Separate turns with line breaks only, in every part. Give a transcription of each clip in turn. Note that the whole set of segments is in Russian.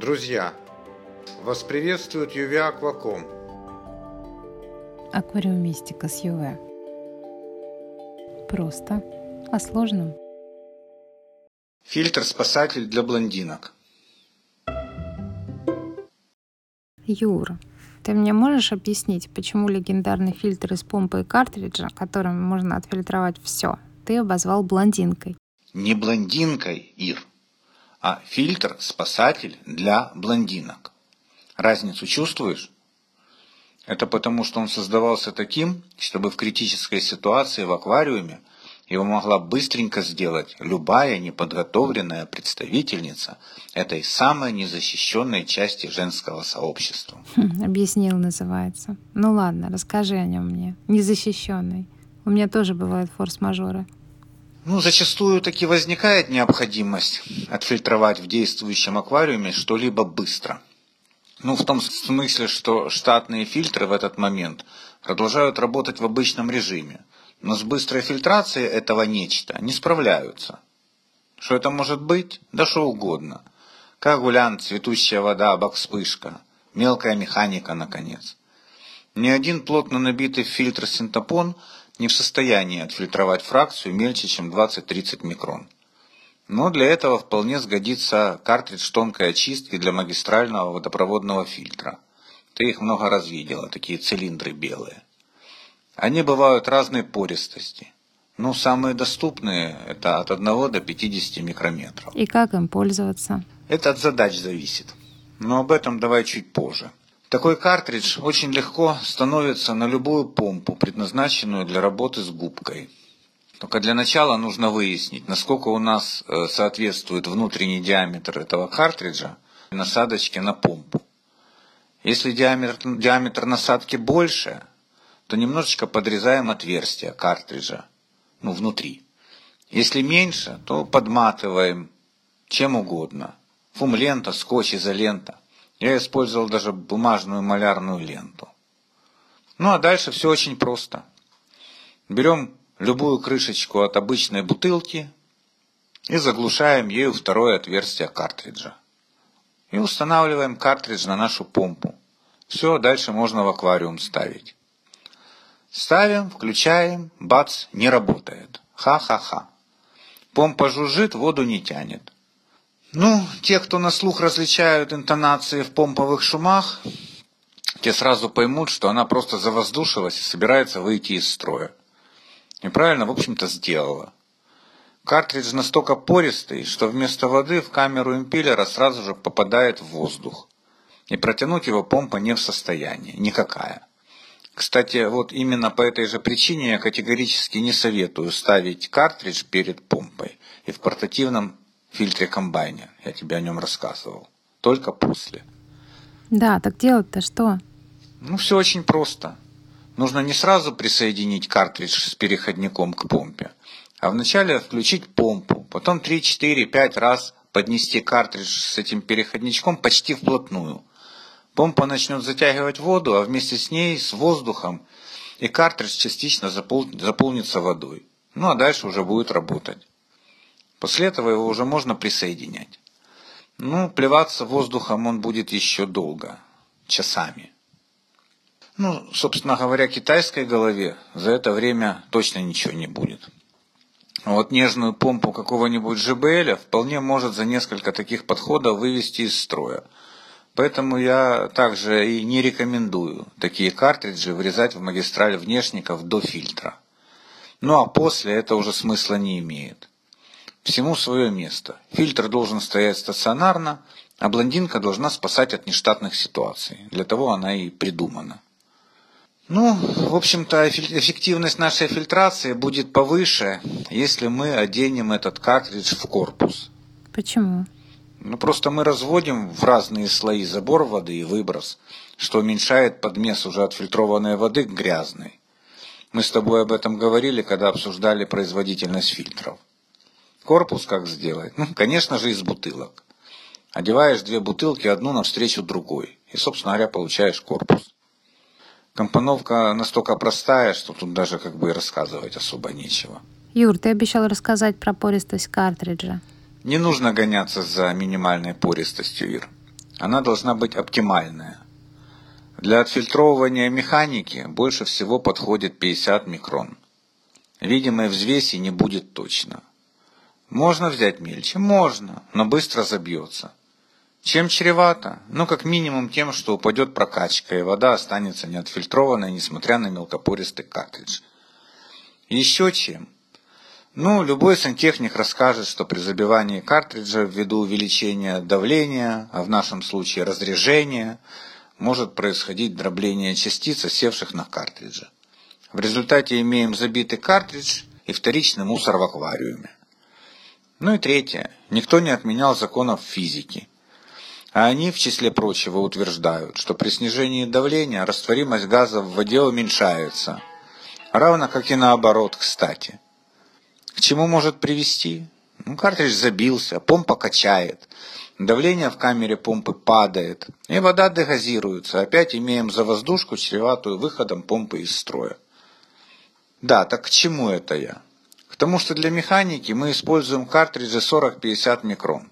Друзья, вас приветствует UV Акваком.
Аквариумистика с ЮВ. Просто о сложном.
Фильтр-спасатель для блондинок.
Юра, ты мне можешь объяснить, почему легендарный фильтр из помпы и картриджа, которым можно отфильтровать все, ты обозвал блондинкой?
Не блондинкой, Ир, а фильтр-спасатель для блондинок. Разницу чувствуешь? Это потому, что он создавался таким, чтобы в критической ситуации в аквариуме его могла быстренько сделать любая неподготовленная представительница этой самой незащищенной части женского сообщества.
Хм, объяснил, называется. Ну ладно, расскажи о нем мне. Незащищенный. У меня тоже бывают форс-мажоры.
Ну, зачастую таки возникает необходимость отфильтровать в действующем аквариуме что-либо быстро. Ну, в том смысле, что штатные фильтры в этот момент продолжают работать в обычном режиме, но с быстрой фильтрацией этого нечто не справляются. Что это может быть? Да что угодно. Коагулянт, цветущая вода, бак-вспышка, мелкая механика, наконец. Ни один плотно набитый фильтр синтопон не в состоянии отфильтровать фракцию мельче, чем 20-30 микрон. Но для этого вполне сгодится картридж тонкой очистки для магистрального водопроводного фильтра. Ты их много раз видела, такие цилиндры белые. Они бывают разной пористости. Ну, самые доступные – это от 1 до 50 микрометров.
И как им пользоваться?
Это от задач зависит. Но об этом давай чуть позже. Такой картридж очень легко становится на любую помпу, предназначенную для работы с губкой. Только для начала нужно выяснить, насколько у нас э, соответствует внутренний диаметр этого картриджа насадочке на помпу. Если диаметр, диаметр насадки больше, то немножечко подрезаем отверстие картриджа, ну, внутри. Если меньше, то подматываем чем угодно. Фум-лента, скотч, изолента. Я использовал даже бумажную малярную ленту. Ну а дальше все очень просто. Берем любую крышечку от обычной бутылки и заглушаем ею второе отверстие картриджа. И устанавливаем картридж на нашу помпу. Все, дальше можно в аквариум ставить. Ставим, включаем, бац, не работает. Ха-ха-ха. Помпа жужжит, воду не тянет. Ну, те, кто на слух различают интонации в помповых шумах, те сразу поймут, что она просто завоздушилась и собирается выйти из строя. И правильно, в общем-то, сделала. Картридж настолько пористый, что вместо воды в камеру импеллера сразу же попадает в воздух. И протянуть его помпа не в состоянии, никакая. Кстати, вот именно по этой же причине я категорически не советую ставить картридж перед помпой и в портативном фильтре комбайне. Я тебе о нем рассказывал. Только после.
Да, так делать-то что?
Ну, все очень просто. Нужно не сразу присоединить картридж с переходником к помпе, а вначале включить помпу, потом 3, 4, 5 раз поднести картридж с этим переходничком почти вплотную. Помпа начнет затягивать воду, а вместе с ней с воздухом, и картридж частично запол... заполнится водой. Ну а дальше уже будет работать. После этого его уже можно присоединять. Ну, плеваться воздухом он будет еще долго, часами. Ну, собственно говоря, китайской голове за это время точно ничего не будет. Вот нежную помпу какого-нибудь ЖБЛ вполне может за несколько таких подходов вывести из строя. Поэтому я также и не рекомендую такие картриджи врезать в магистраль внешников до фильтра. Ну а после это уже смысла не имеет. Всему свое место. Фильтр должен стоять стационарно, а блондинка должна спасать от нештатных ситуаций. Для того она и придумана. Ну, в общем-то, эффективность нашей фильтрации будет повыше, если мы оденем этот картридж в корпус.
Почему?
Ну, просто мы разводим в разные слои забор воды и выброс, что уменьшает подмес уже отфильтрованной воды к грязной. Мы с тобой об этом говорили, когда обсуждали производительность фильтров. Корпус как сделать? Ну, конечно же, из бутылок. Одеваешь две бутылки, одну навстречу другой. И, собственно говоря, получаешь корпус. Компоновка настолько простая, что тут даже как бы и рассказывать особо нечего.
Юр, ты обещал рассказать про пористость картриджа.
Не нужно гоняться за минимальной пористостью, Ир. она должна быть оптимальная. Для отфильтровывания механики больше всего подходит 50 микрон. Видимой взвеси не будет точно. Можно взять мельче? Можно, но быстро забьется. Чем чревато? Ну, как минимум тем, что упадет прокачка, и вода останется неотфильтрованной, несмотря на мелкопористый картридж. Еще чем? Ну, любой сантехник расскажет, что при забивании картриджа ввиду увеличения давления, а в нашем случае разрежения, может происходить дробление частиц, осевших на картридже. В результате имеем забитый картридж и вторичный мусор в аквариуме. Ну и третье. Никто не отменял законов физики. А они, в числе прочего, утверждают, что при снижении давления растворимость газа в воде уменьшается. Равно как и наоборот, кстати. К чему может привести? Ну, картридж забился, помпа качает, давление в камере помпы падает, и вода дегазируется. Опять имеем завоздушку, чреватую выходом помпы из строя. Да, так к чему это я? К тому, что для механики мы используем картриджи 40-50 микрон.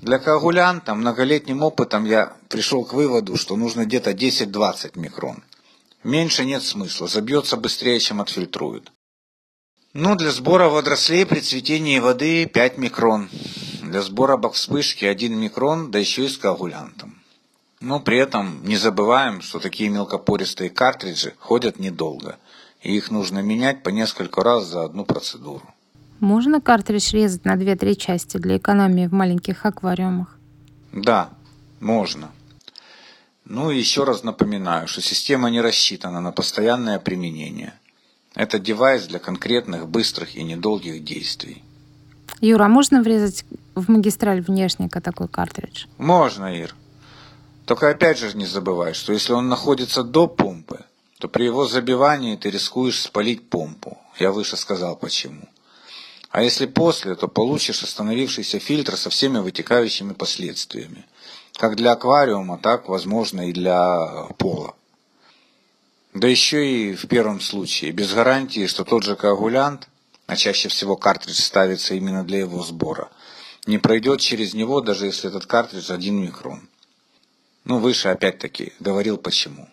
Для коагулянта многолетним опытом я пришел к выводу, что нужно где-то 10-20 микрон. Меньше нет смысла, забьется быстрее, чем отфильтрует. Ну, для сбора водорослей при цветении воды 5 микрон. Для сбора бак-вспышки 1 микрон, да еще и с коагулянтом. Но при этом не забываем, что такие мелкопористые картриджи ходят недолго, и их нужно менять по несколько раз за одну процедуру.
Можно картридж резать на 2-3 части для экономии в маленьких аквариумах?
Да, можно. Ну и еще раз напоминаю, что система не рассчитана на постоянное применение. Это девайс для конкретных, быстрых и недолгих действий.
Юра, а можно врезать в магистраль внешника такой картридж?
Можно, Ир. Только опять же не забывай, что если он находится до помпы, то при его забивании ты рискуешь спалить помпу. Я выше сказал почему. А если после, то получишь остановившийся фильтр со всеми вытекающими последствиями. Как для аквариума, так, возможно, и для пола. Да еще и в первом случае, без гарантии, что тот же коагулянт, а чаще всего картридж ставится именно для его сбора, не пройдет через него, даже если этот картридж один микрон. Ну, выше опять-таки говорил почему.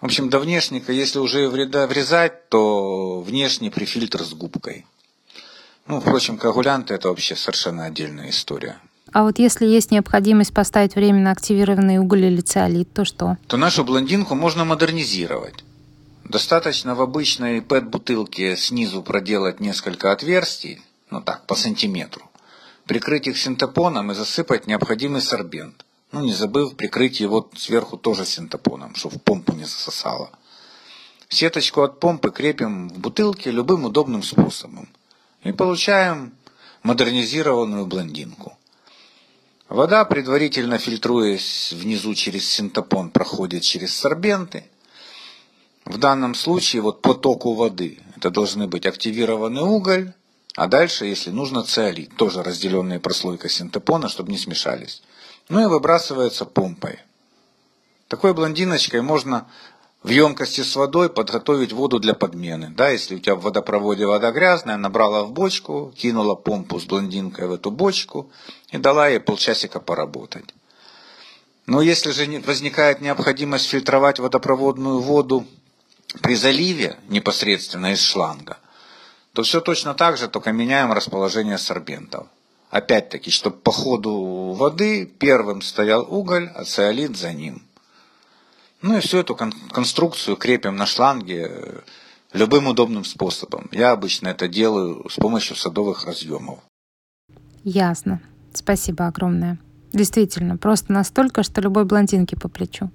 В общем, до внешника, если уже врезать, то внешний прифильтр с губкой – ну, впрочем, коагулянты – это вообще совершенно отдельная история.
А вот если есть необходимость поставить временно активированный уголь или циолит, то что?
То нашу блондинку можно модернизировать. Достаточно в обычной ПЭТ-бутылке снизу проделать несколько отверстий, ну так, по сантиметру, прикрыть их синтепоном и засыпать необходимый сорбент. Ну, не забыв прикрыть его сверху тоже синтепоном, чтобы в помпу не засосало. Сеточку от помпы крепим в бутылке любым удобным способом – и получаем модернизированную блондинку. Вода, предварительно фильтруясь внизу через синтепон, проходит через сорбенты. В данном случае вот потоку воды это должны быть активированный уголь, а дальше, если нужно, циолит, тоже разделенная прослойка синтепона, чтобы не смешались. Ну и выбрасывается помпой. Такой блондиночкой можно в емкости с водой подготовить воду для подмены. Да, если у тебя в водопроводе вода грязная, набрала в бочку, кинула помпу с блондинкой в эту бочку и дала ей полчасика поработать. Но если же возникает необходимость фильтровать водопроводную воду при заливе непосредственно из шланга, то все точно так же, только меняем расположение сорбентов. Опять-таки, чтобы по ходу воды первым стоял уголь, а циолит за ним – ну и всю эту кон- конструкцию крепим на шланге э, любым удобным способом. Я обычно это делаю с помощью садовых разъемов.
Ясно. Спасибо огромное. Действительно, просто настолько, что любой блондинке по плечу.